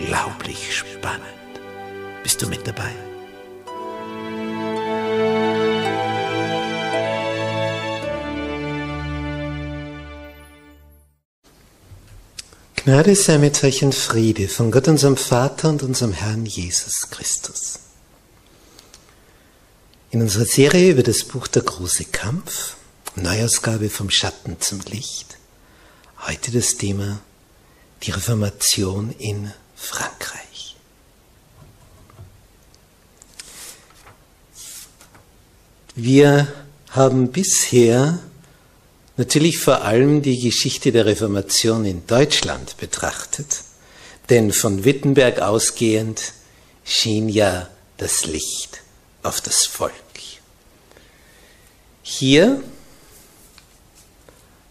unglaublich spannend. Bist du mit dabei? Gnade sei mit euch in Friede von Gott, unserem Vater und unserem Herrn Jesus Christus. In unserer Serie über das Buch Der große Kampf, Neuausgabe vom Schatten zum Licht, heute das Thema die Reformation in Frankreich. Wir haben bisher natürlich vor allem die Geschichte der Reformation in Deutschland betrachtet, denn von Wittenberg ausgehend schien ja das Licht auf das Volk. Hier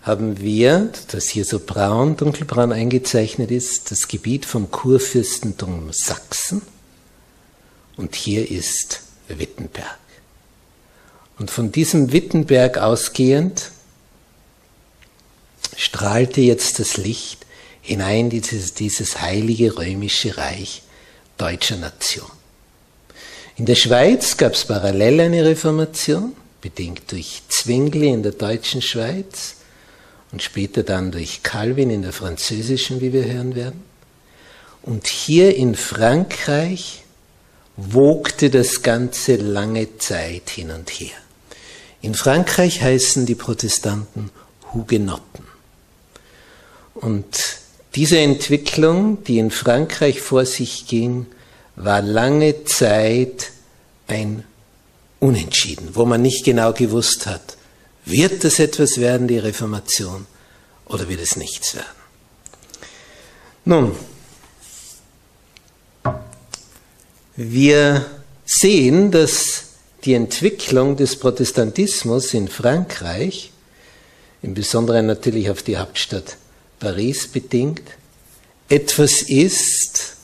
haben wir, das hier so braun, dunkelbraun eingezeichnet ist, das Gebiet vom Kurfürstentum Sachsen und hier ist Wittenberg. Und von diesem Wittenberg ausgehend strahlte jetzt das Licht hinein dieses, dieses heilige römische Reich deutscher Nation. In der Schweiz gab es parallel eine Reformation, bedingt durch Zwingli in der deutschen Schweiz und später dann durch Calvin in der französischen, wie wir hören werden. Und hier in Frankreich wogte das Ganze lange Zeit hin und her. In Frankreich heißen die Protestanten Hugenotten. Und diese Entwicklung, die in Frankreich vor sich ging, war lange Zeit ein Unentschieden, wo man nicht genau gewusst hat, wird es etwas werden, die Reformation, oder wird es nichts werden? Nun, wir sehen, dass die Entwicklung des Protestantismus in Frankreich, im Besonderen natürlich auf die Hauptstadt Paris bedingt, etwas ist,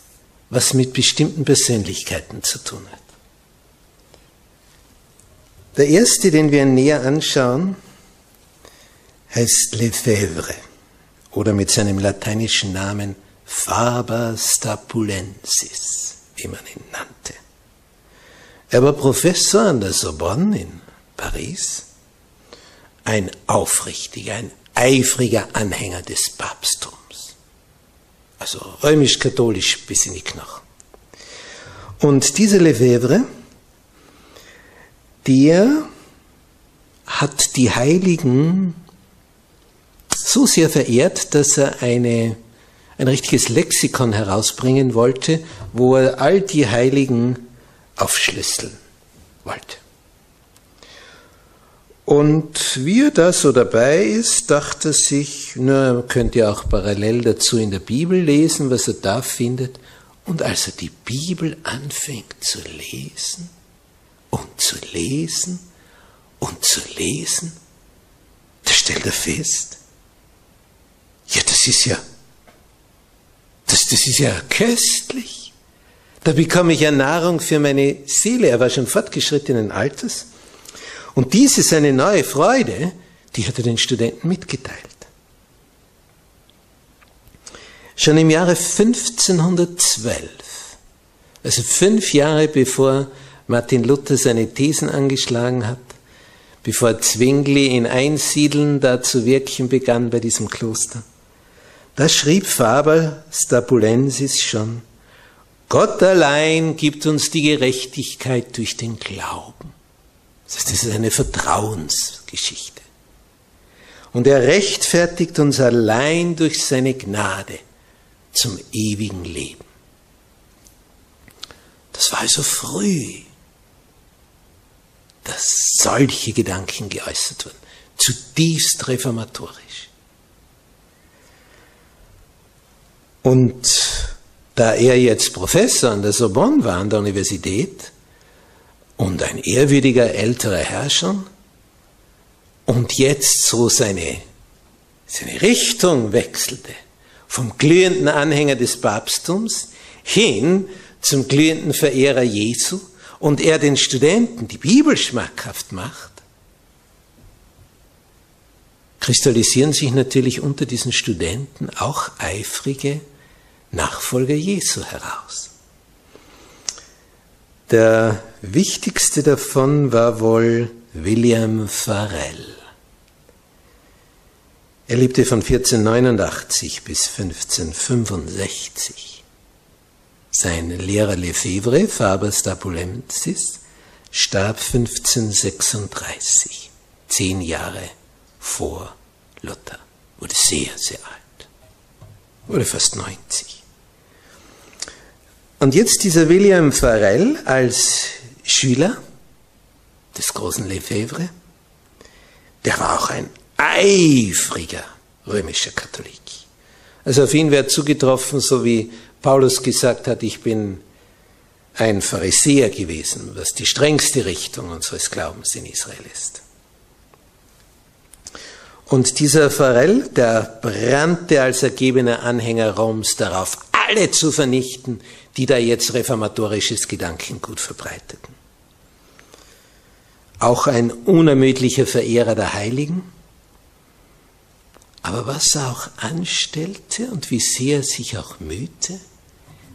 was mit bestimmten Persönlichkeiten zu tun hat. Der erste, den wir näher anschauen, heißt Lefebvre oder mit seinem lateinischen Namen Faber Stapulensis, wie man ihn nannte. Er war Professor an der Sorbonne in Paris, ein aufrichtiger, ein eifriger Anhänger des Papsttums, also römisch-katholisch bis in die Knochen. Und dieser Lefebvre der hat die Heiligen so sehr verehrt, dass er eine, ein richtiges Lexikon herausbringen wollte, wo er all die Heiligen aufschlüsseln wollte. Und wie er da so dabei ist, dachte sich, na, könnt ihr auch parallel dazu in der Bibel lesen, was er da findet. Und als er die Bibel anfängt zu lesen, und zu lesen und zu lesen, da stellt er fest, ja, das ist ja, das, das ist ja köstlich. Da bekomme ich ja Nahrung für meine Seele. Er war schon fortgeschrittenen Alters. Und diese seine neue Freude, die hat er den Studenten mitgeteilt. Schon im Jahre 1512, also fünf Jahre bevor Martin Luther seine Thesen angeschlagen hat, bevor Zwingli in Einsiedeln da zu wirken begann bei diesem Kloster, da schrieb Faber Stapulensis schon, Gott allein gibt uns die Gerechtigkeit durch den Glauben. Das ist eine Vertrauensgeschichte. Und er rechtfertigt uns allein durch seine Gnade zum ewigen Leben. Das war also früh, dass solche Gedanken geäußert wurden, zutiefst reformatorisch. Und da er jetzt Professor an der Sorbonne war, an der Universität, und ein ehrwürdiger älterer Herrscher, und jetzt so seine, seine Richtung wechselte, vom glühenden Anhänger des Papsttums hin zum glühenden Verehrer Jesu und er den Studenten die Bibel schmackhaft macht, kristallisieren sich natürlich unter diesen Studenten auch eifrige Nachfolger Jesu heraus. Der wichtigste davon war wohl William Farel. Er lebte von 1489 bis 1565. Sein Lehrer Lefebvre, Faber Stapulensis, starb 1536, zehn Jahre vor Luther, wurde sehr, sehr alt, wurde fast 90. Und jetzt dieser William Farel als Schüler des großen Lefebvre, der war auch ein eifriger römischer Katholik. Also auf ihn wäre zugetroffen, so wie Paulus gesagt hat, ich bin ein Pharisäer gewesen, was die strengste Richtung unseres Glaubens in Israel ist. Und dieser Pharrell, der brannte als ergebener Anhänger Roms darauf, alle zu vernichten, die da jetzt reformatorisches Gedankengut verbreiteten. Auch ein unermüdlicher Verehrer der Heiligen, aber was er auch anstellte und wie sehr er sich auch mühte,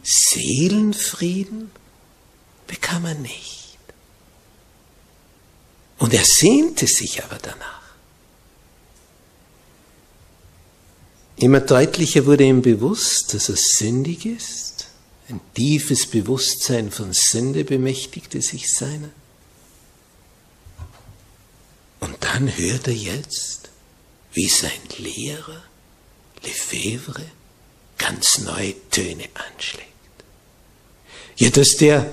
Seelenfrieden bekam er nicht. Und er sehnte sich aber danach. Immer deutlicher wurde ihm bewusst, dass er sündig ist. Ein tiefes Bewusstsein von Sünde bemächtigte sich seiner. Und dann hört er jetzt, wie sein Lehrer Lefebvre ganz neue Töne anschlägt. Ja, dass der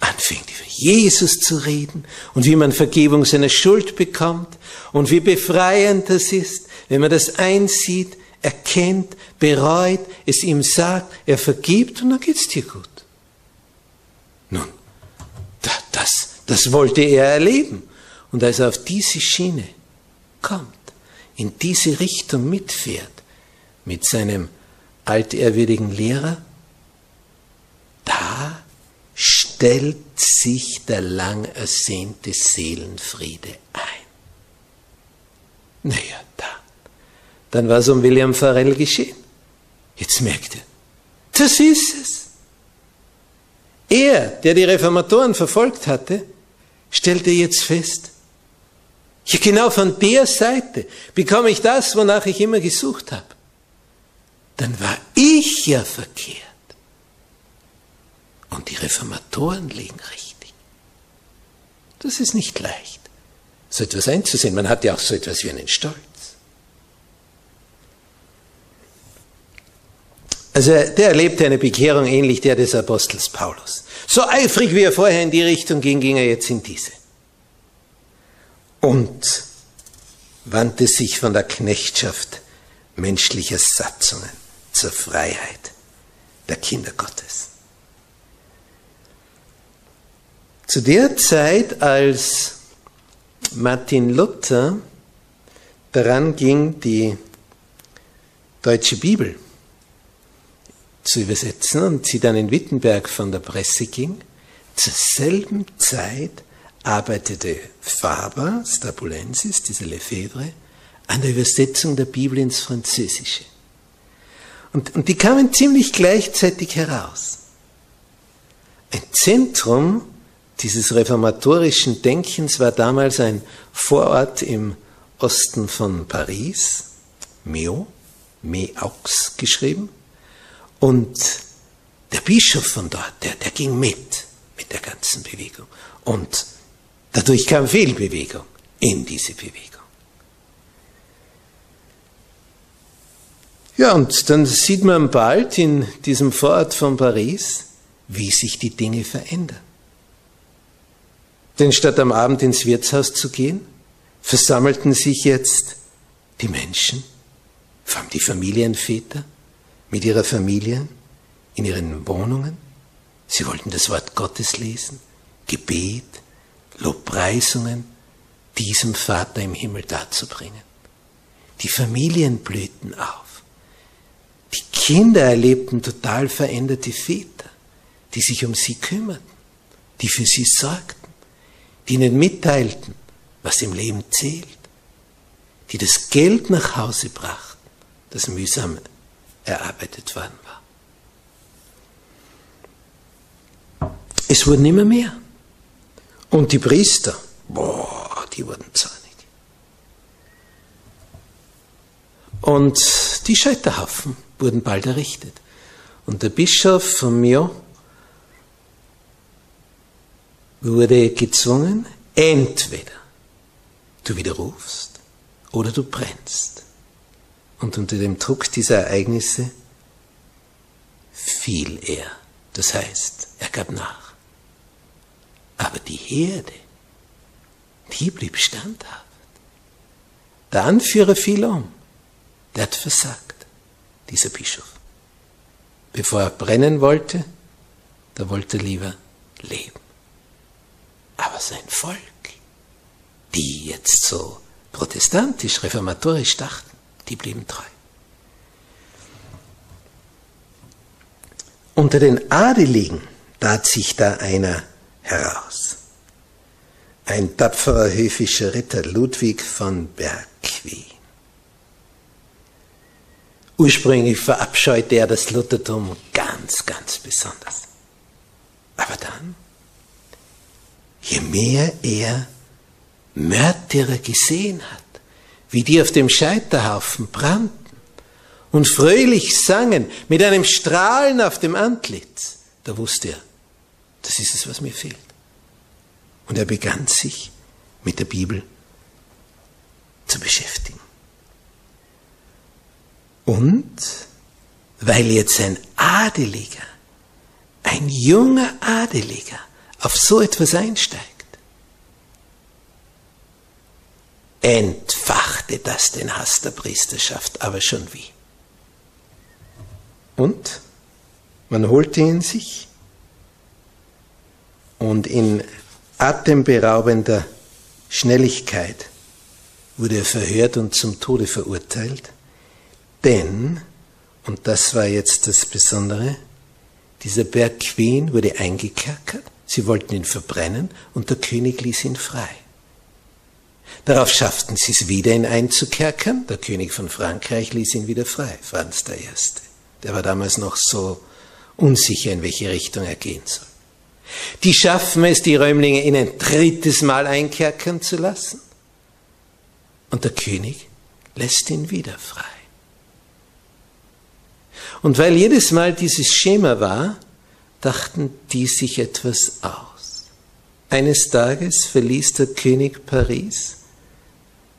anfängt über Jesus zu reden und wie man Vergebung seiner Schuld bekommt und wie befreiend das ist, wenn man das einsieht, erkennt, bereut, es ihm sagt, er vergibt und dann geht's dir gut. Nun, das, das wollte er erleben. Und als er auf diese Schiene kommt, in diese Richtung mitfährt mit seinem altehrwürdigen Lehrer, da stellt sich der lang ersehnte Seelenfriede ein. Naja, da. Dann war es um William Farrell geschehen. Jetzt merkt er, das ist es. Er, der die Reformatoren verfolgt hatte, stellte jetzt fest, ja, genau von der Seite bekomme ich das, wonach ich immer gesucht habe. Dann war ich ja verkehrt. Und die Reformatoren liegen richtig. Das ist nicht leicht, so etwas einzusehen. Man hat ja auch so etwas wie einen Stolz. Also der erlebte eine Bekehrung ähnlich der des Apostels Paulus. So eifrig wie er vorher in die Richtung ging, ging er jetzt in diese und wandte sich von der Knechtschaft menschlicher Satzungen zur Freiheit der Kinder Gottes. Zu der Zeit, als Martin Luther daran ging, die deutsche Bibel zu übersetzen und sie dann in Wittenberg von der Presse ging. Zur selben Zeit arbeitete Faber, Stapulensis, dieser Lefebvre, an der Übersetzung der Bibel ins Französische. Und, und die kamen ziemlich gleichzeitig heraus. Ein Zentrum dieses reformatorischen Denkens war damals ein Vorort im Osten von Paris, Meaux, Meaux geschrieben. Und der Bischof von dort, der, der ging mit, mit der ganzen Bewegung. Und dadurch kam viel Bewegung in diese Bewegung. Ja, und dann sieht man bald in diesem Vorort von Paris, wie sich die Dinge verändern. Denn statt am Abend ins Wirtshaus zu gehen, versammelten sich jetzt die Menschen, vor allem die Familienväter, mit ihrer Familie in ihren Wohnungen. Sie wollten das Wort Gottes lesen, Gebet, Lobpreisungen diesem Vater im Himmel darzubringen. Die Familien blühten auf. Die Kinder erlebten total veränderte Väter, die sich um sie kümmerten, die für sie sorgten, die ihnen mitteilten, was im Leben zählt, die das Geld nach Hause brachten, das mühsam erarbeitet worden war. Es wurden immer mehr. Und die Priester, boah, die wurden zornig. Und die Scheiterhaufen wurden bald errichtet. Und der Bischof von Mio wurde gezwungen, entweder du widerrufst oder du brennst. Und unter dem Druck dieser Ereignisse fiel er. Das heißt, er gab nach. Aber die Herde, die blieb standhaft. Der Anführer fiel um. Der hat versagt, dieser Bischof. Bevor er brennen wollte, da wollte er lieber leben. Aber sein Volk, die jetzt so protestantisch, reformatorisch dachten, die blieben treu. Unter den Adeligen tat sich da einer heraus. Ein tapferer höfischer Ritter Ludwig von Bergquin. Ursprünglich verabscheute er das Luthertum ganz, ganz besonders. Aber dann, je mehr er Märtyrer gesehen hat, wie die auf dem Scheiterhaufen brannten und fröhlich sangen mit einem Strahlen auf dem Antlitz, da wusste er, das ist es, was mir fehlt. Und er begann sich mit der Bibel zu beschäftigen. Und weil jetzt ein Adeliger, ein junger Adeliger auf so etwas einsteigt, entfachte das den Hass der Priesterschaft, aber schon wie. Und man holte ihn sich und in atemberaubender Schnelligkeit wurde er verhört und zum Tode verurteilt, denn, und das war jetzt das Besondere, dieser Berg Queen wurde eingekerkert, sie wollten ihn verbrennen und der König ließ ihn frei. Darauf schafften sie es wieder, ihn einzukerkern. Der König von Frankreich ließ ihn wieder frei, Franz I. Der war damals noch so unsicher, in welche Richtung er gehen soll. Die schaffen es, die Räumlinge ihn ein drittes Mal einkerkern zu lassen. Und der König lässt ihn wieder frei. Und weil jedes Mal dieses Schema war, dachten die sich etwas aus. Eines Tages verließ der König Paris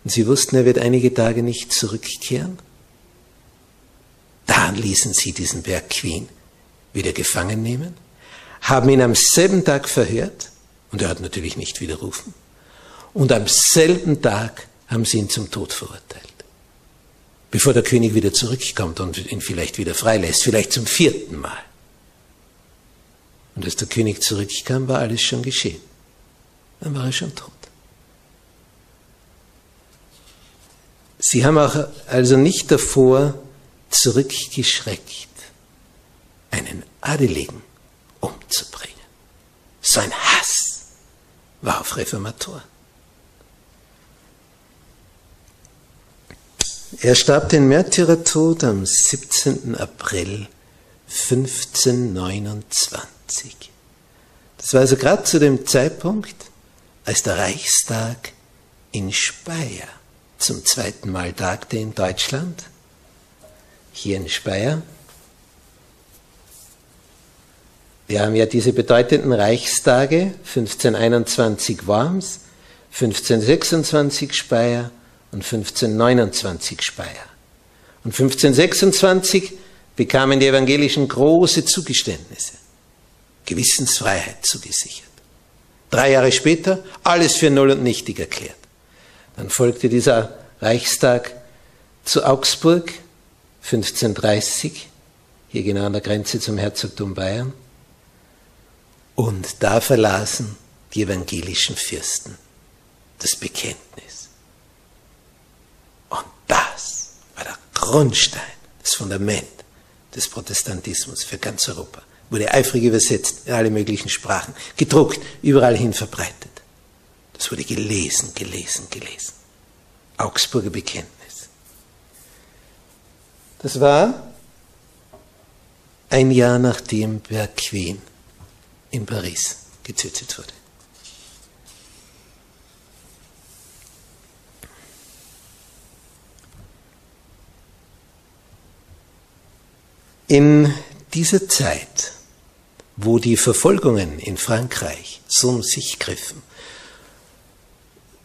und sie wussten, er wird einige Tage nicht zurückkehren. Da ließen sie diesen Berg Queen wieder gefangen nehmen, haben ihn am selben Tag verhört, und er hat natürlich nicht widerrufen, und am selben Tag haben sie ihn zum Tod verurteilt. Bevor der König wieder zurückkommt und ihn vielleicht wieder freilässt, vielleicht zum vierten Mal. Und als der König zurückkam, war alles schon geschehen. Dann war er schon tot. Sie haben auch also nicht davor zurückgeschreckt, Adeligen umzubringen. So ein Hass war auf Reformatoren. Er starb den Märtyrertod am 17. April 1529. Das war also gerade zu dem Zeitpunkt, als der Reichstag in Speyer zum zweiten Mal tagte in Deutschland, hier in Speyer. Wir haben ja diese bedeutenden Reichstage, 1521 Worms, 1526 Speyer und 1529 Speyer. Und 1526 bekamen die Evangelischen große Zugeständnisse, Gewissensfreiheit zugesichert. Drei Jahre später alles für null und nichtig erklärt. Dann folgte dieser Reichstag zu Augsburg 1530, hier genau an der Grenze zum Herzogtum Bayern. Und da verlasen die evangelischen Fürsten das Bekenntnis. Und das war der Grundstein, das Fundament des Protestantismus für ganz Europa. Wurde eifrig übersetzt in alle möglichen Sprachen, gedruckt, überall hin verbreitet. Das wurde gelesen, gelesen, gelesen. Augsburger Bekenntnis. Das war ein Jahr nachdem Berquin in Paris getötet wurde. In dieser Zeit, wo die Verfolgungen in Frankreich so um sich griffen,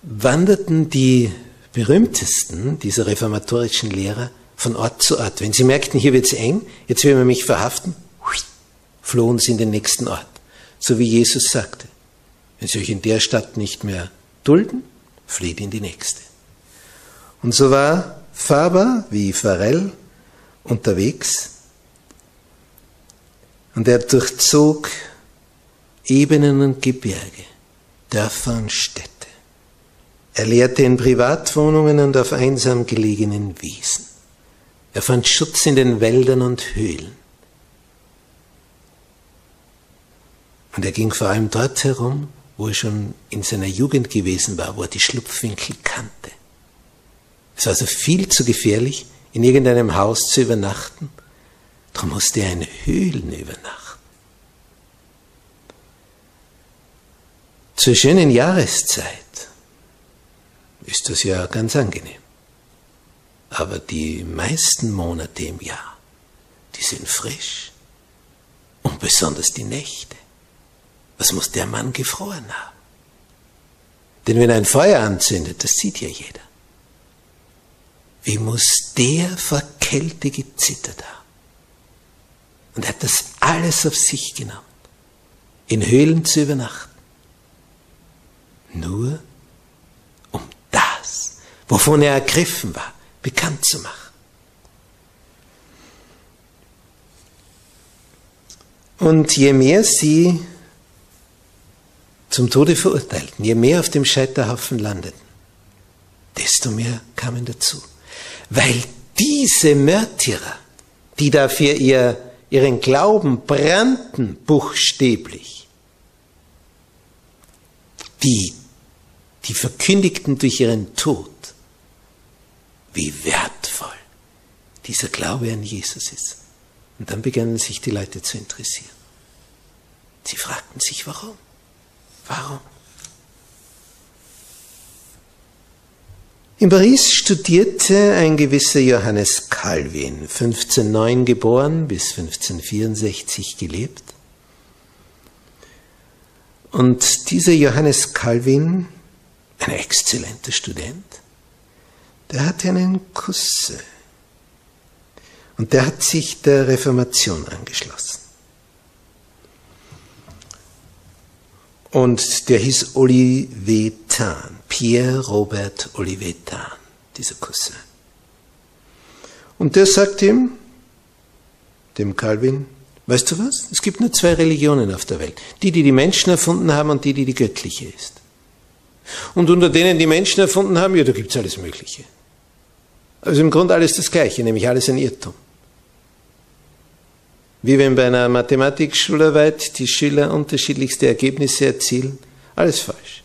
wanderten die berühmtesten dieser reformatorischen Lehrer von Ort zu Ort. Wenn sie merkten, hier wird's eng, jetzt will man mich verhaften, flohen sie in den nächsten Ort. So wie Jesus sagte, wenn sie euch in der Stadt nicht mehr dulden, flieht in die nächste. Und so war Faber wie Farel unterwegs und er durchzog Ebenen und Gebirge, Dörfer und Städte. Er lehrte in Privatwohnungen und auf einsam gelegenen Wiesen. Er fand Schutz in den Wäldern und Höhlen. Und er ging vor allem dort herum, wo er schon in seiner Jugend gewesen war, wo er die Schlupfwinkel kannte. Es war also viel zu gefährlich, in irgendeinem Haus zu übernachten, Darum musste er in Höhlen übernachten. Zur schönen Jahreszeit ist das ja ganz angenehm. Aber die meisten Monate im Jahr, die sind frisch. Und besonders die Nächte. Was muss der Mann gefroren haben? Denn wenn ein Feuer anzündet, das sieht ja jeder. Wie muss der vor Kälte gezittert haben? und er hat das alles auf sich genommen, in Höhlen zu übernachten. Nur um das, wovon er ergriffen war, bekannt zu machen. Und je mehr sie zum Tode verurteilten, je mehr auf dem Scheiterhaufen landeten, desto mehr kamen dazu. Weil diese Märtyrer, die dafür ihr ihren Glauben brannten buchstäblich. Die, die verkündigten durch ihren Tod, wie wertvoll dieser Glaube an Jesus ist. Und dann begannen sich die Leute zu interessieren. Sie fragten sich, warum? Warum? In Paris studierte ein gewisser Johannes Calvin, 1509 geboren bis 1564 gelebt. Und dieser Johannes Calvin, ein exzellenter Student, der hatte einen Cousin. Und der hat sich der Reformation angeschlossen. Und der hieß Olivetan. Pierre Robert Olivetan, dieser Cousin. Und der sagt ihm, dem Calvin, weißt du was? Es gibt nur zwei Religionen auf der Welt. Die, die die Menschen erfunden haben und die, die die göttliche ist. Und unter denen die Menschen erfunden haben, ja, da gibt es alles Mögliche. Also im Grunde alles das Gleiche, nämlich alles ein Irrtum. Wie wenn bei einer Mathematikschularbeit die Schüler unterschiedlichste Ergebnisse erzielen. Alles falsch.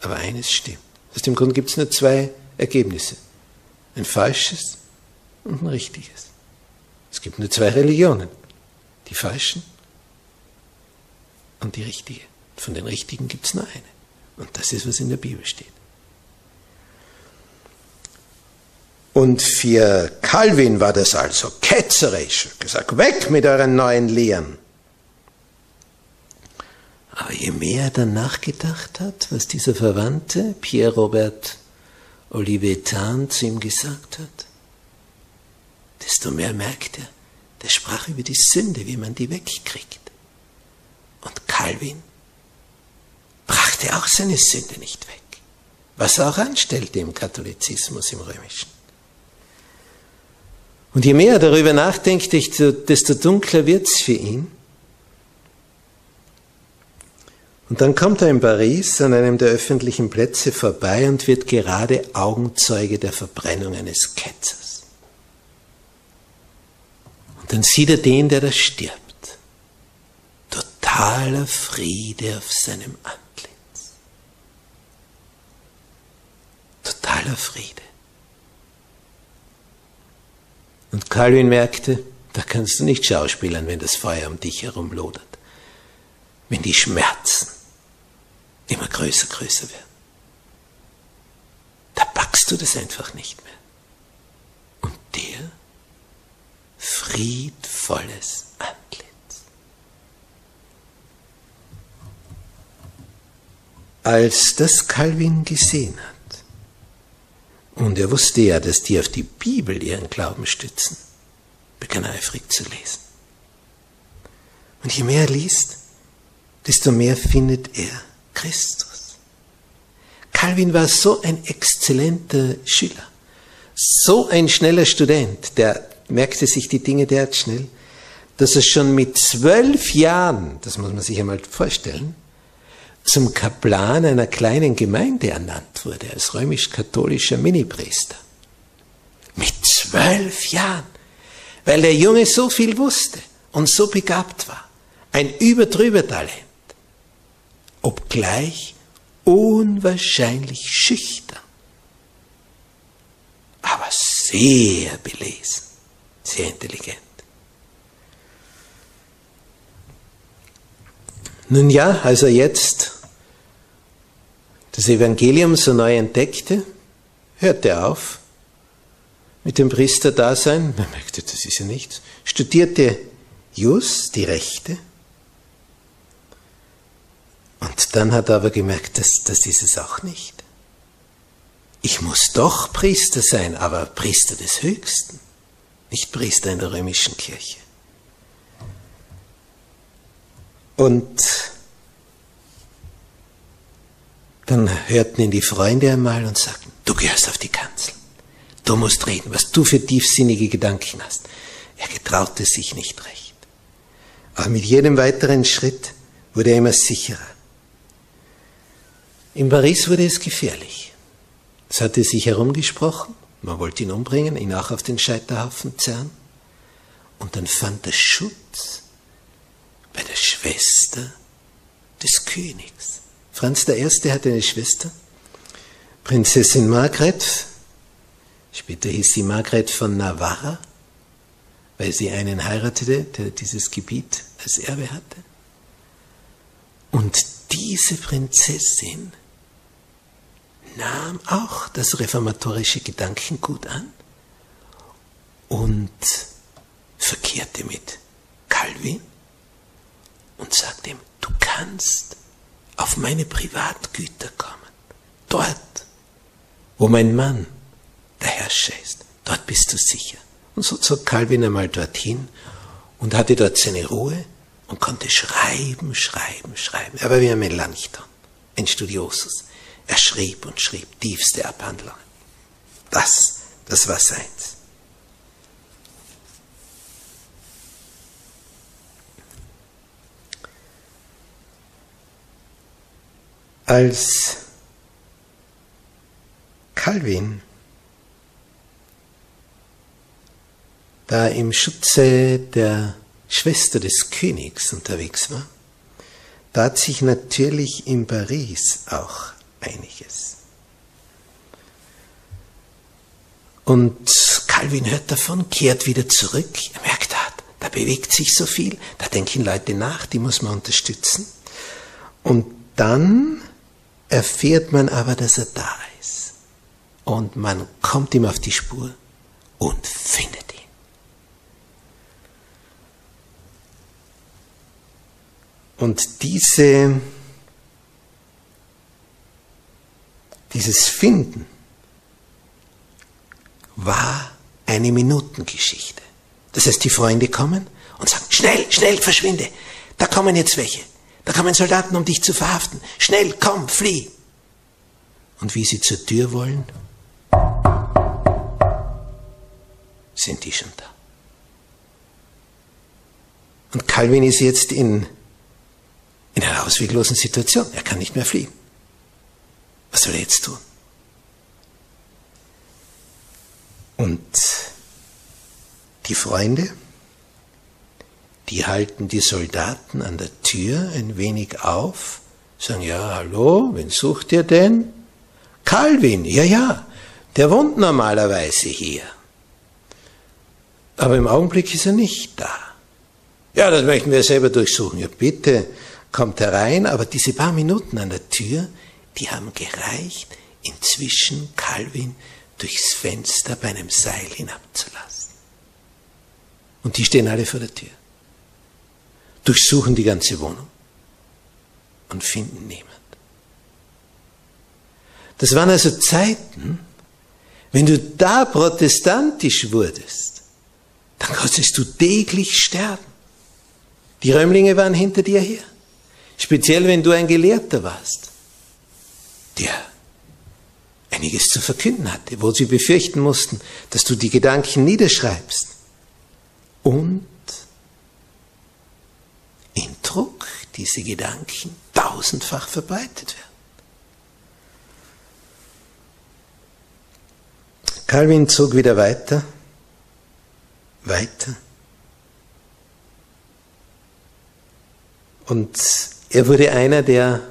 Aber eines stimmt. Aus dem Grund gibt es nur zwei Ergebnisse. Ein falsches und ein richtiges. Es gibt nur zwei Religionen. Die falschen und die richtige. Von den richtigen gibt es nur eine. Und das ist, was in der Bibel steht. Und für Calvin war das also ketzerisch. Gesagt, weg mit euren neuen Lehren. Aber je mehr er dann nachgedacht hat, was dieser Verwandte, Pierre Robert Olivetan, zu ihm gesagt hat, desto mehr merkt er, der sprach über die Sünde, wie man die wegkriegt. Und Calvin brachte auch seine Sünde nicht weg, was er auch anstellte im Katholizismus, im Römischen. Und je mehr er darüber nachdenkt, desto dunkler wird es für ihn. Und dann kommt er in Paris an einem der öffentlichen Plätze vorbei und wird gerade Augenzeuge der Verbrennung eines Ketzers. Und dann sieht er den, der da stirbt. Totaler Friede auf seinem Antlitz. Totaler Friede. Und Calvin merkte, da kannst du nicht schauspielern, wenn das Feuer um dich herum lodert. Wenn die Schmerzen immer größer, größer werden. Da packst du das einfach nicht mehr. Und der friedvolles Antlitz. Als das Calvin gesehen hat, und er wusste ja, dass die auf die Bibel ihren Glauben stützen. Begann er eifrig zu lesen. Und je mehr er liest, desto mehr findet er Christus. Calvin war so ein exzellenter Schüler, so ein schneller Student, der merkte sich die Dinge derart schnell, dass er schon mit zwölf Jahren, das muss man sich einmal vorstellen, zum Kaplan einer kleinen Gemeinde ernannt wurde, als römisch-katholischer Minipriester. Mit zwölf Jahren, weil der Junge so viel wusste und so begabt war. Ein überdrüber Talent, obgleich unwahrscheinlich schüchtern, aber sehr belesen, sehr intelligent. Nun ja, als er jetzt das Evangelium so neu entdeckte, hörte er auf mit dem Priesterdasein. Man merkte, das ist ja nichts. Studierte Jus, die Rechte. Und dann hat er aber gemerkt, das, das ist es auch nicht. Ich muss doch Priester sein, aber Priester des Höchsten, nicht Priester in der römischen Kirche. Und dann hörten ihn die Freunde einmal und sagten, du gehörst auf die Kanzel. Du musst reden, was du für tiefsinnige Gedanken hast. Er getraute sich nicht recht. Aber mit jedem weiteren Schritt wurde er immer sicherer. In Paris wurde es gefährlich. Es hatte sich herumgesprochen, man wollte ihn umbringen, ihn auch auf den Scheiterhaufen zerren. Und dann fand er Schutz der Schwester des Königs. Franz I. hatte eine Schwester, Prinzessin Margret, später hieß sie Margret von Navarra, weil sie einen heiratete, der dieses Gebiet als Erbe hatte. Und diese Prinzessin nahm auch das reformatorische Gedankengut an und verkehrte mit Calvin und sagt ihm, du kannst auf meine Privatgüter kommen. Dort, wo mein Mann der Herrscher ist, dort bist du sicher. Und so zog Calvin einmal dorthin und hatte dort seine Ruhe und konnte schreiben, schreiben, schreiben. Er war wie ein Melanchthon, ein Studiosus. Er schrieb und schrieb tiefste Abhandlungen. Das, das war seins. Als Calvin da im Schutze der Schwester des Königs unterwegs war, tat sich natürlich in Paris auch einiges. Und Calvin hört davon, kehrt wieder zurück. Er merkt, da, da bewegt sich so viel, da denken Leute nach, die muss man unterstützen. Und dann erfährt man aber, dass er da ist. Und man kommt ihm auf die Spur und findet ihn. Und diese, dieses Finden war eine Minutengeschichte. Das heißt, die Freunde kommen und sagen, schnell, schnell, verschwinde. Da kommen jetzt welche. Da kommen Soldaten, um dich zu verhaften. Schnell, komm, flieh. Und wie sie zur Tür wollen, sind die schon da. Und Calvin ist jetzt in, in einer ausweglosen Situation. Er kann nicht mehr fliehen. Was soll er jetzt tun? Und die Freunde, die halten die Soldaten an der Tür ein wenig auf, sagen, ja, hallo, wen sucht ihr denn? Calvin, ja, ja, der wohnt normalerweise hier. Aber im Augenblick ist er nicht da. Ja, das möchten wir selber durchsuchen. Ja, bitte, kommt herein, aber diese paar Minuten an der Tür, die haben gereicht, inzwischen Calvin durchs Fenster bei einem Seil hinabzulassen. Und die stehen alle vor der Tür, durchsuchen die ganze Wohnung und finden niemand. Das waren also Zeiten, wenn du da protestantisch wurdest, dann konntest du täglich sterben. Die Römlinge waren hinter dir her. Speziell wenn du ein Gelehrter warst, der einiges zu verkünden hatte, wo sie befürchten mussten, dass du die Gedanken niederschreibst. Und Druck diese Gedanken tausendfach verbreitet werden. Calvin zog wieder weiter, weiter. Und er wurde einer, der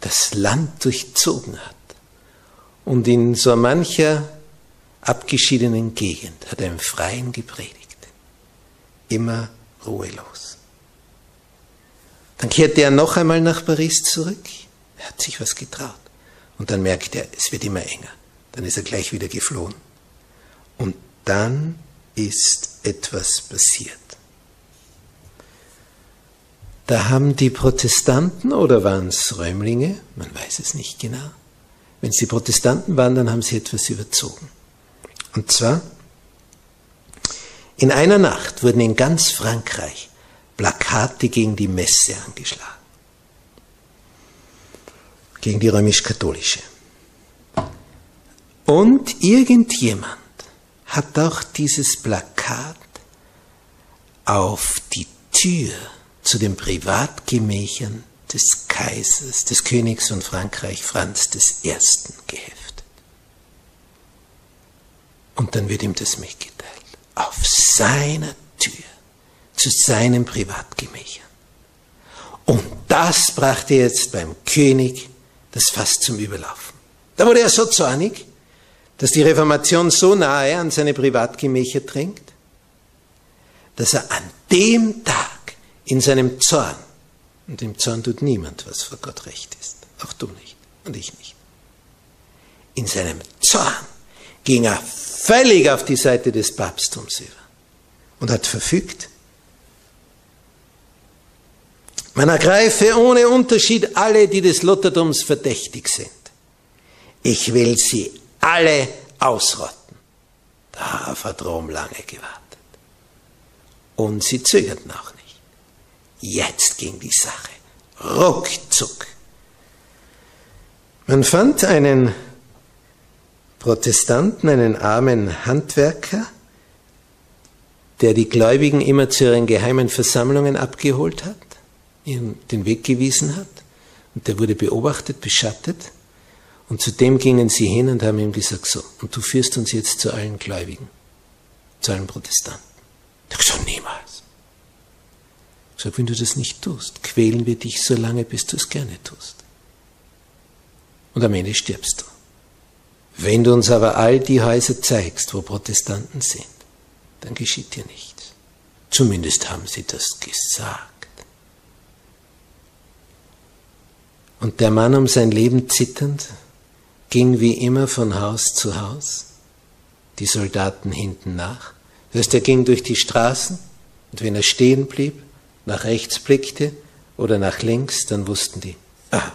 das Land durchzogen hat. Und in so mancher abgeschiedenen Gegend hat er im Freien gepredigt. Immer ruhelos. Dann kehrte er noch einmal nach Paris zurück. Er hat sich was getraut. Und dann merkte er, es wird immer enger. Dann ist er gleich wieder geflohen. Und dann ist etwas passiert. Da haben die Protestanten oder waren es Räumlinge, man weiß es nicht genau, wenn es die Protestanten waren, dann haben sie etwas überzogen. Und zwar, in einer Nacht wurden in ganz Frankreich Plakate gegen die Messe angeschlagen. Gegen die römisch-katholische. Und irgendjemand hat auch dieses Plakat auf die Tür zu den Privatgemächern des Kaisers, des Königs von Frankreich Franz I. geheftet. Und dann wird ihm das mitgeteilt. Auf seiner zu seinen Privatgemächern. Und das brachte jetzt beim König das Fass zum Überlaufen. Da wurde er so zornig, dass die Reformation so nahe an seine Privatgemächer dringt, dass er an dem Tag in seinem Zorn und im Zorn tut niemand, was vor Gott recht ist. Auch du nicht und ich nicht. In seinem Zorn ging er völlig auf die Seite des Papsttums über und hat verfügt, man ergreife ohne Unterschied alle, die des Luthertums verdächtig sind. Ich will sie alle ausrotten. Darauf hat Rom lange gewartet. Und sie zögerten auch nicht. Jetzt ging die Sache. Ruckzuck. Man fand einen Protestanten, einen armen Handwerker, der die Gläubigen immer zu ihren geheimen Versammlungen abgeholt hat, ihnen den Weg gewiesen hat. Und der wurde beobachtet, beschattet. Und zu dem gingen sie hin und haben ihm gesagt, so, und du führst uns jetzt zu allen Gläubigen, zu allen Protestanten. Der hat gesagt, niemals. Sag, wenn du das nicht tust, quälen wir dich so lange, bis du es gerne tust. Und am Ende stirbst du. Wenn du uns aber all die Häuser zeigst, wo Protestanten sind, dann geschieht dir nichts. Zumindest haben sie das gesagt. Und der Mann um sein Leben zitternd ging wie immer von Haus zu Haus, die Soldaten hinten nach. Heißt, er ging durch die Straßen und wenn er stehen blieb, nach rechts blickte oder nach links, dann wussten die, ah,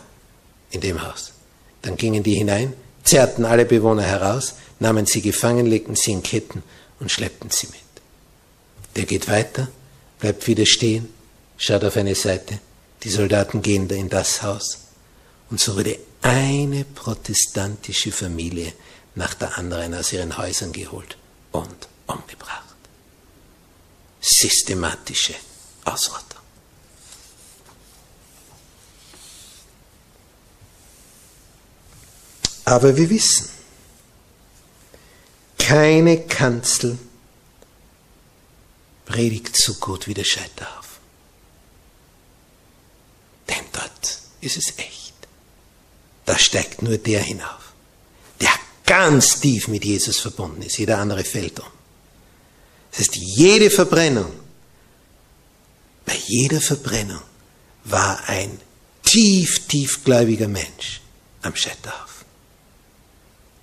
in dem Haus. Dann gingen die hinein, zerrten alle Bewohner heraus, nahmen sie gefangen, legten sie in Ketten und schleppten sie mit. Der geht weiter, bleibt wieder stehen, schaut auf eine Seite, die Soldaten gehen in das Haus, und so wurde eine protestantische Familie nach der anderen aus ihren Häusern geholt und umgebracht. Systematische Ausrottung. Aber wir wissen, keine Kanzel predigt so gut wie der Scheiterhaufen. Denn dort ist es echt da steigt nur der hinauf, der ganz tief mit Jesus verbunden ist. Jeder andere fällt um. Das heißt, jede Verbrennung, bei jeder Verbrennung war ein tief, tiefgläubiger Mensch am Scheiterhaufen.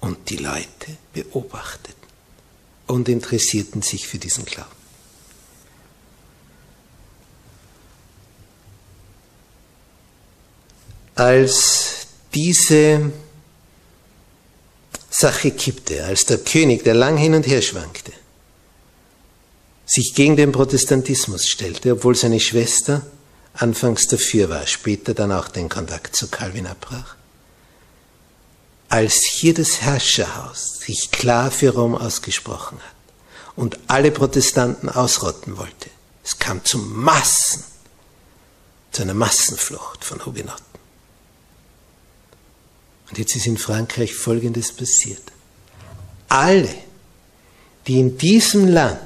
Und die Leute beobachteten und interessierten sich für diesen Glauben. Als diese Sache kippte, als der König, der lang hin und her schwankte, sich gegen den Protestantismus stellte, obwohl seine Schwester anfangs dafür war, später dann auch den Kontakt zu Calvin abbrach. Als hier das Herrscherhaus sich klar für Rom ausgesprochen hat und alle Protestanten ausrotten wollte, es kam zu Massen, zu einer Massenflucht von Hugenotten. Und jetzt ist in Frankreich Folgendes passiert. Alle, die in diesem Land,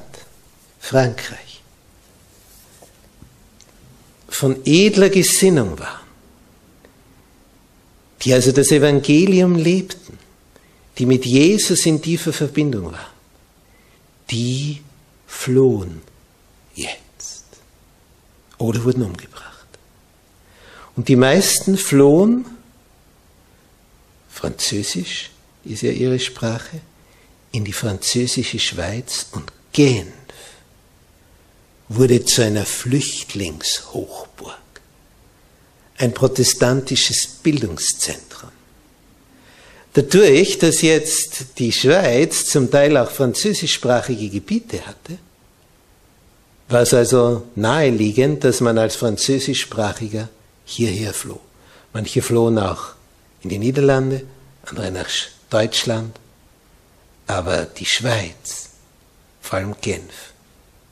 Frankreich, von edler Gesinnung waren, die also das Evangelium lebten, die mit Jesus in tiefer Verbindung waren, die flohen jetzt oder wurden umgebracht. Und die meisten flohen Französisch ist ja ihre Sprache, in die französische Schweiz und Genf wurde zu einer Flüchtlingshochburg, ein protestantisches Bildungszentrum. Dadurch, dass jetzt die Schweiz zum Teil auch französischsprachige Gebiete hatte, war es also naheliegend, dass man als französischsprachiger hierher floh. Manche flohen auch in die Niederlande, andere nach Deutschland, aber die Schweiz, vor allem Genf,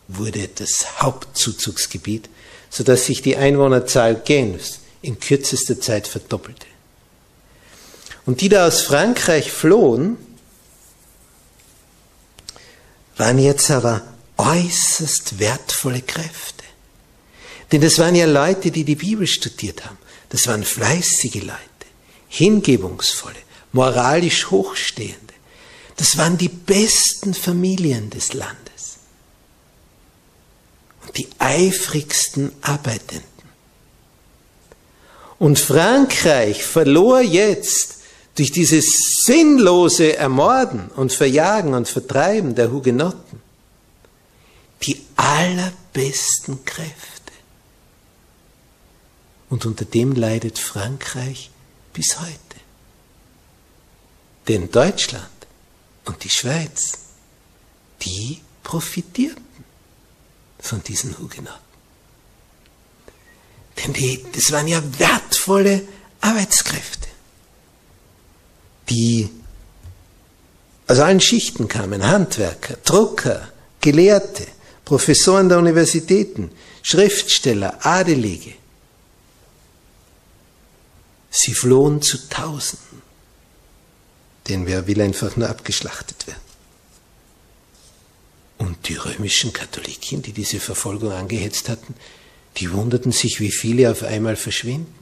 wurde das Hauptzuzugsgebiet, sodass sich die Einwohnerzahl Genfs in kürzester Zeit verdoppelte. Und die da aus Frankreich flohen, waren jetzt aber äußerst wertvolle Kräfte. Denn das waren ja Leute, die die Bibel studiert haben. Das waren fleißige Leute hingebungsvolle, moralisch hochstehende. Das waren die besten Familien des Landes und die eifrigsten Arbeitenden. Und Frankreich verlor jetzt durch dieses sinnlose Ermorden und Verjagen und Vertreiben der Hugenotten die allerbesten Kräfte. Und unter dem leidet Frankreich bis heute. Denn Deutschland und die Schweiz, die profitierten von diesen Hugenotten. Denn die, das waren ja wertvolle Arbeitskräfte, die aus allen Schichten kamen, Handwerker, Drucker, Gelehrte, Professoren der Universitäten, Schriftsteller, Adelige, Sie flohen zu Tausenden, denn wer will einfach nur abgeschlachtet werden? Und die römischen Katholiken, die diese Verfolgung angehetzt hatten, Die wunderten sich, wie viele auf einmal verschwinden,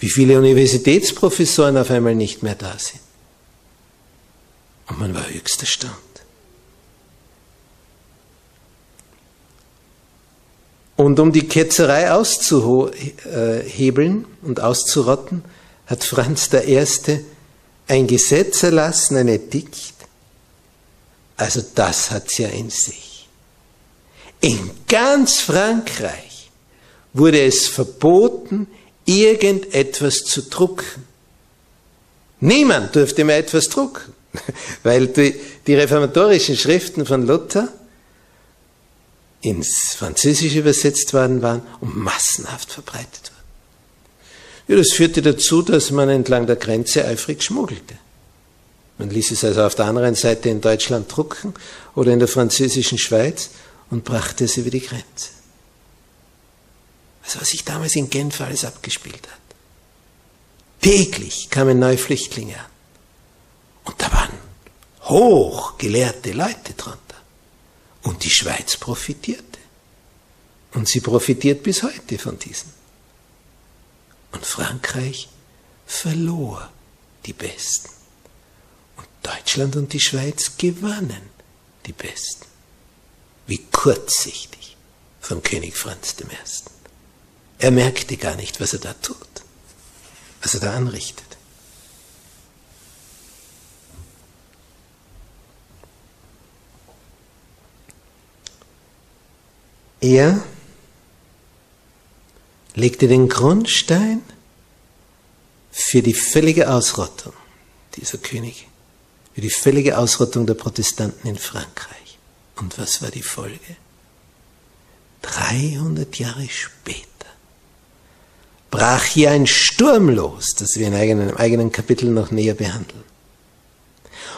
wie viele Universitätsprofessoren auf einmal nicht mehr da sind. Und man war höchst erstaunt. Und um die Ketzerei auszuhebeln und auszurotten, hat Franz I. ein Gesetz erlassen, ein Edikt. Also das hat's ja in sich. In ganz Frankreich wurde es verboten, irgendetwas zu drucken. Niemand durfte mehr etwas drucken, weil die, die reformatorischen Schriften von Luther ins Französische übersetzt worden waren und massenhaft verbreitet wurden. Ja, das führte dazu, dass man entlang der Grenze eifrig schmuggelte. Man ließ es also auf der anderen Seite in Deutschland drucken oder in der französischen Schweiz und brachte es über die Grenze. Also was sich damals in Genf alles abgespielt hat. Täglich kamen neue Flüchtlinge an. Und da waren hochgelehrte Leute drunter. Und die Schweiz profitierte. Und sie profitiert bis heute von diesen. Und Frankreich verlor die Besten. Und Deutschland und die Schweiz gewannen die Besten. Wie kurzsichtig von König Franz I. Er merkte gar nicht, was er da tut, was er da anrichtet. Er legte den Grundstein für die völlige Ausrottung dieser Könige, für die völlige Ausrottung der Protestanten in Frankreich. Und was war die Folge? 300 Jahre später brach hier ein Sturm los, das wir in einem eigenen Kapitel noch näher behandeln.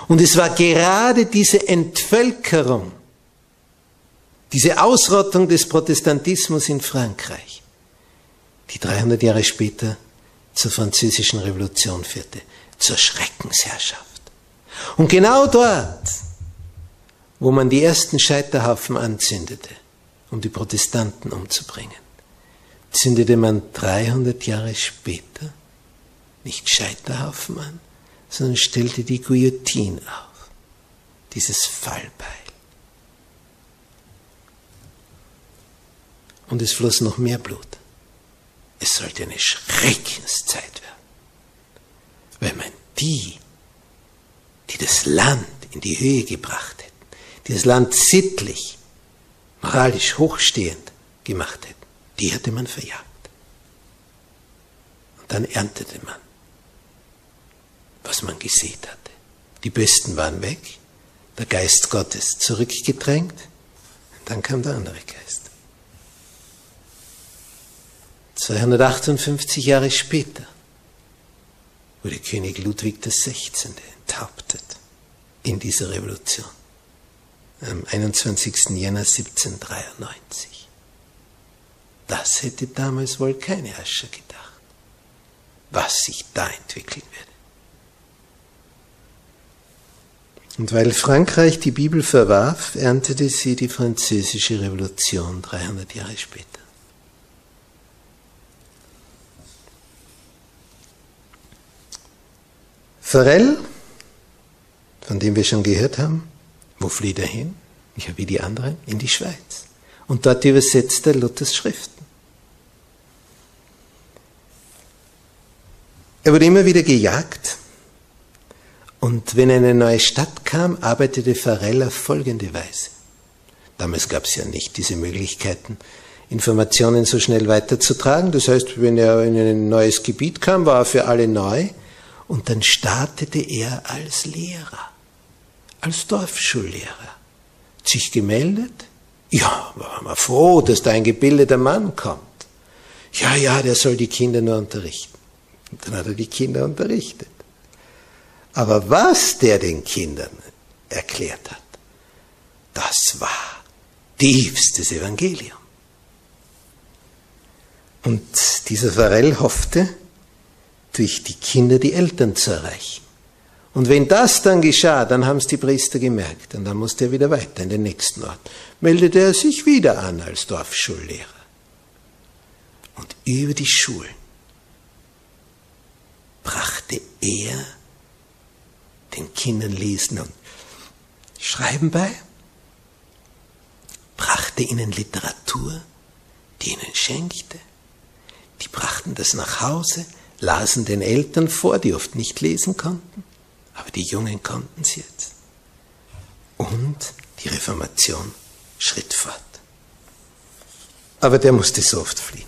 Und es war gerade diese Entvölkerung diese Ausrottung des Protestantismus in Frankreich, die 300 Jahre später zur französischen Revolution führte, zur Schreckensherrschaft. Und genau dort, wo man die ersten Scheiterhaufen anzündete, um die Protestanten umzubringen, zündete man 300 Jahre später nicht Scheiterhaufen an, sondern stellte die Guillotine auf, dieses Fallbeil. Und es floss noch mehr Blut. Es sollte eine Schreckenszeit werden. Weil man die, die das Land in die Höhe gebracht hätten, die das Land sittlich, moralisch hochstehend gemacht hätten, die hätte man verjagt. Und dann erntete man, was man gesät hatte. Die Besten waren weg, der Geist Gottes zurückgedrängt, und dann kam der andere Geist. 258 Jahre später wurde König Ludwig XVI. enthauptet in dieser Revolution am 21. Jänner 1793. Das hätte damals wohl keine Herrscher gedacht, was sich da entwickeln würde. Und weil Frankreich die Bibel verwarf, erntete sie die französische Revolution 300 Jahre später. Farel, von dem wir schon gehört haben, wo flieht er hin? Ja, wie die anderen, in die Schweiz. Und dort übersetzt er Luthers Schriften. Er wurde immer wieder gejagt. Und wenn eine neue Stadt kam, arbeitete Farel auf folgende Weise. Damals gab es ja nicht diese Möglichkeiten, Informationen so schnell weiterzutragen. Das heißt, wenn er in ein neues Gebiet kam, war er für alle neu. Und dann startete er als Lehrer, als Dorfschullehrer. Sich gemeldet? Ja, war mal froh, dass da ein gebildeter Mann kommt. Ja, ja, der soll die Kinder nur unterrichten. Und dann hat er die Kinder unterrichtet. Aber was der den Kindern erklärt hat, das war tiefstes Evangelium. Und dieser Farel hoffte, durch die Kinder die Eltern zu erreichen. Und wenn das dann geschah, dann haben es die Priester gemerkt und dann musste er wieder weiter in den nächsten Ort. Meldete er sich wieder an als Dorfschullehrer. Und über die Schulen brachte er den Kindern Lesen und Schreiben bei, brachte ihnen Literatur, die ihnen schenkte. Die brachten das nach Hause, lasen den Eltern vor, die oft nicht lesen konnten, aber die Jungen konnten es jetzt. Und die Reformation schritt fort. Aber der musste so oft fliehen.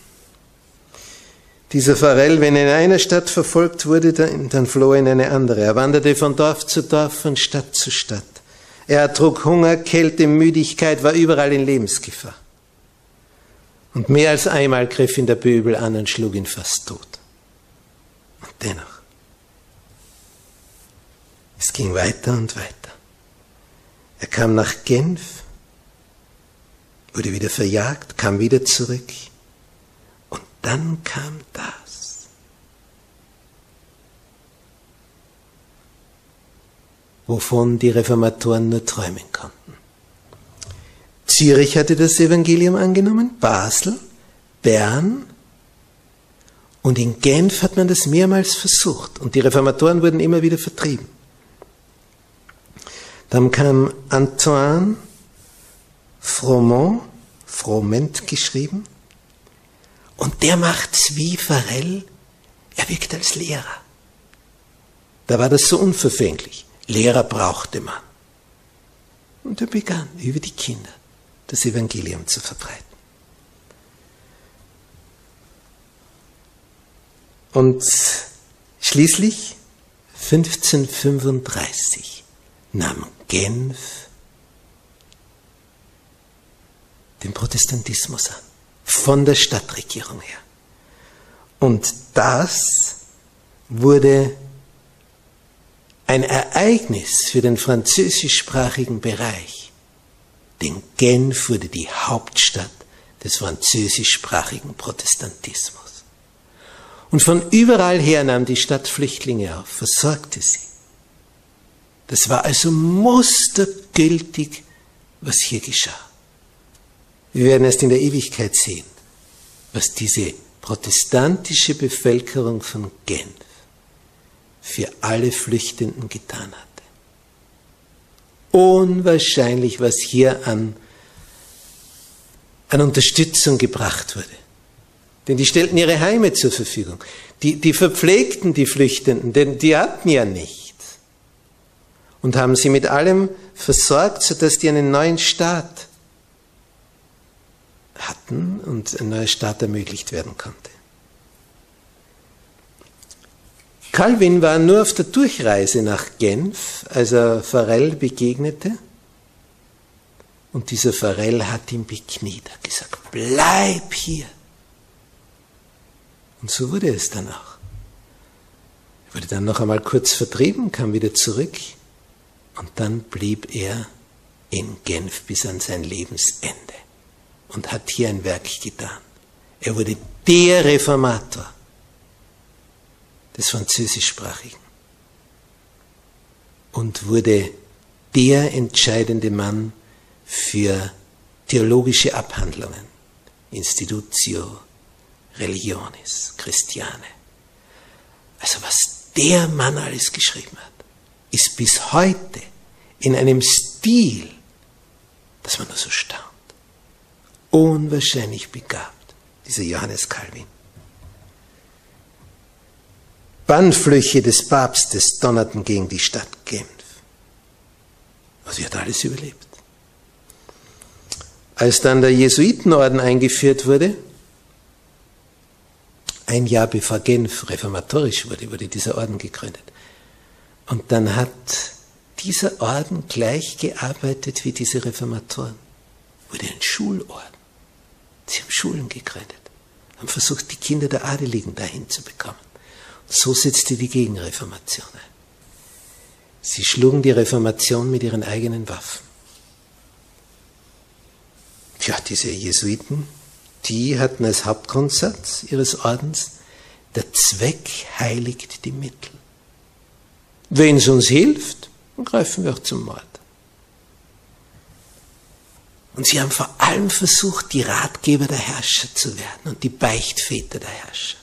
Dieser Pharrell, wenn er in einer Stadt verfolgt wurde, dann, floh er in eine andere. Er wanderte von Dorf zu Dorf, von Stadt zu Stadt. Er ertrug Hunger, Kälte, Müdigkeit, war überall in Lebensgefahr. Und mehr als einmal griff ihn der Böbel an und schlug ihn fast tot. Dennoch, es ging weiter und weiter. Er kam nach Genf, wurde wieder verjagt, kam wieder zurück. Und dann kam das. wovon die Reformatoren nur träumen konnten. Zürich hatte das Evangelium angenommen, Basel, Bern und in Genf hat man das mehrmals versucht und die Reformatoren wurden immer wieder vertrieben. Dann kam Antoine Froment, Froment geschrieben, und der macht's wie Farel, er wirkt als Lehrer. Da war das so unverfänglich. Lehrer brauchte man. Und er begann über die Kinder das Evangelium zu verbreiten. Und schließlich 1535 nahm Genf den Protestantismus an, von der Stadtregierung her. Und das wurde ein Ereignis für den französischsprachigen Bereich. Denn Genf wurde die Hauptstadt des französischsprachigen Protestantismus. Und von überall her nahm die Stadt Flüchtlinge auf, versorgte sie. Das war also mustergültig, was hier geschah. Wir werden erst in der Ewigkeit sehen, was diese protestantische Bevölkerung von Genf für alle Flüchtenden getan hatte. Unwahrscheinlich, was hier an, an Unterstützung gebracht wurde. Denn die stellten ihre Heime zur Verfügung. Die, die verpflegten die Flüchtenden, denn die hatten ja nichts. Und haben sie mit allem versorgt, sodass die einen neuen Staat hatten und ein neuer Staat ermöglicht werden konnte. Calvin war nur auf der Durchreise nach Genf, als er Farel begegnete. Und dieser Farel hat ihn bekniet, hat gesagt, bleib hier. Und so wurde es dann auch. Er wurde dann noch einmal kurz vertrieben, kam wieder zurück und dann blieb er in Genf bis an sein Lebensende und hat hier ein Werk getan. Er wurde der Reformator des Französischsprachigen und wurde der entscheidende Mann für theologische Abhandlungen, Institutio Religionis Christiane. Also was der Mann alles geschrieben hat, ist bis heute in einem Stil, dass man nur so staunt. Unwahrscheinlich begabt, dieser Johannes Calvin. Bannflüche des Papstes donnerten gegen die Stadt Genf. Aber sie hat alles überlebt. Als dann der Jesuitenorden eingeführt wurde, ein Jahr bevor Genf reformatorisch wurde, wurde dieser Orden gegründet. Und dann hat dieser Orden gleich gearbeitet wie diese Reformatoren. Wurde ein Schulorden. Sie haben Schulen gegründet, haben versucht, die Kinder der Adeligen dahin zu bekommen. So setzte die Gegenreformation ein. Sie schlugen die Reformation mit ihren eigenen Waffen. Tja, diese Jesuiten, die hatten als Hauptgrundsatz ihres Ordens, der Zweck heiligt die Mittel. Wenn es uns hilft, dann greifen wir auch zum Mord. Und sie haben vor allem versucht, die Ratgeber der Herrscher zu werden und die Beichtväter der Herrscher,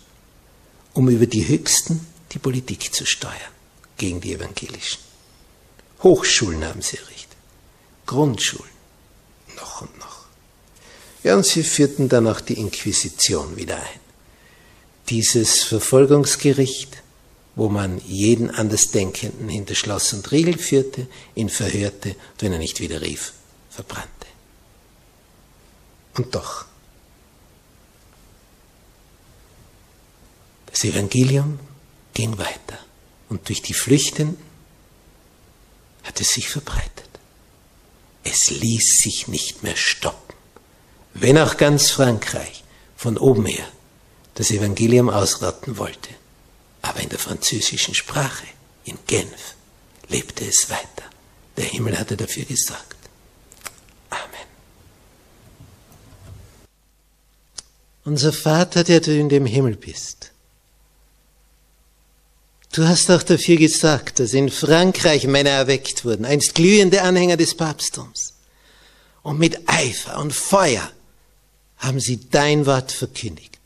um über die Höchsten die Politik zu steuern gegen die Evangelischen. Hochschulen haben sie errichtet, Grundschulen. Ja, und sie führten dann auch die Inquisition wieder ein. Dieses Verfolgungsgericht, wo man jeden Andersdenkenden hinter Schloss und Riegel führte, ihn verhörte und wenn er nicht wieder rief, verbrannte. Und doch, das Evangelium ging weiter und durch die Flüchtenden hat es sich verbreitet. Es ließ sich nicht mehr stoppen. Wenn auch ganz Frankreich von oben her das Evangelium ausrotten wollte, aber in der französischen Sprache, in Genf, lebte es weiter. Der Himmel hatte dafür gesorgt. Amen. Unser Vater, der du in dem Himmel bist, Du hast auch dafür gesagt, dass in Frankreich Männer erweckt wurden, einst glühende Anhänger des Papsttums. Und mit Eifer und Feuer haben sie dein Wort verkündigt.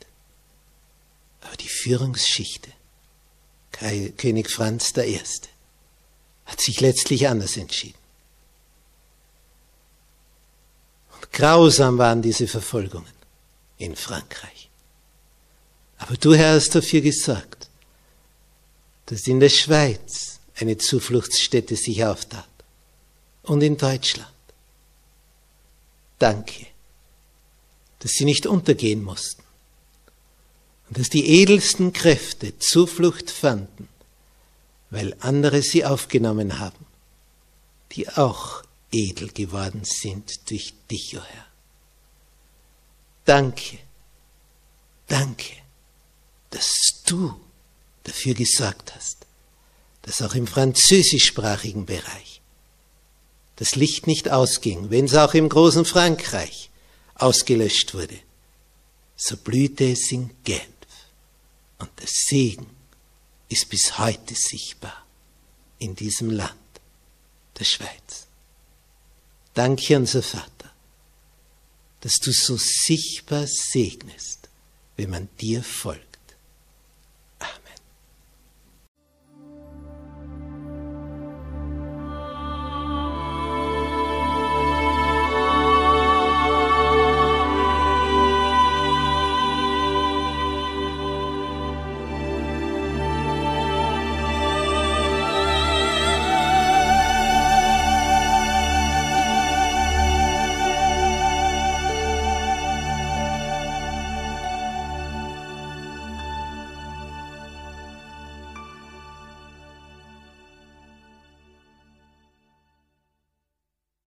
Aber die Führungsschichte, König Franz I., hat sich letztlich anders entschieden. Und grausam waren diese Verfolgungen in Frankreich. Aber du, Herr, hast dafür gesagt, dass in der Schweiz eine Zufluchtsstätte sich auftat und in Deutschland. Danke, dass sie nicht untergehen mussten und dass die edelsten Kräfte Zuflucht fanden, weil andere sie aufgenommen haben, die auch edel geworden sind durch dich, o oh Herr. Danke, danke, dass du dafür gesorgt hast, dass auch im französischsprachigen Bereich das Licht nicht ausging, wenn es auch im großen Frankreich ausgelöscht wurde, so blühte es in Genf und der Segen ist bis heute sichtbar in diesem Land, der Schweiz. Danke, unser Vater, dass du so sichtbar segnest, wenn man dir folgt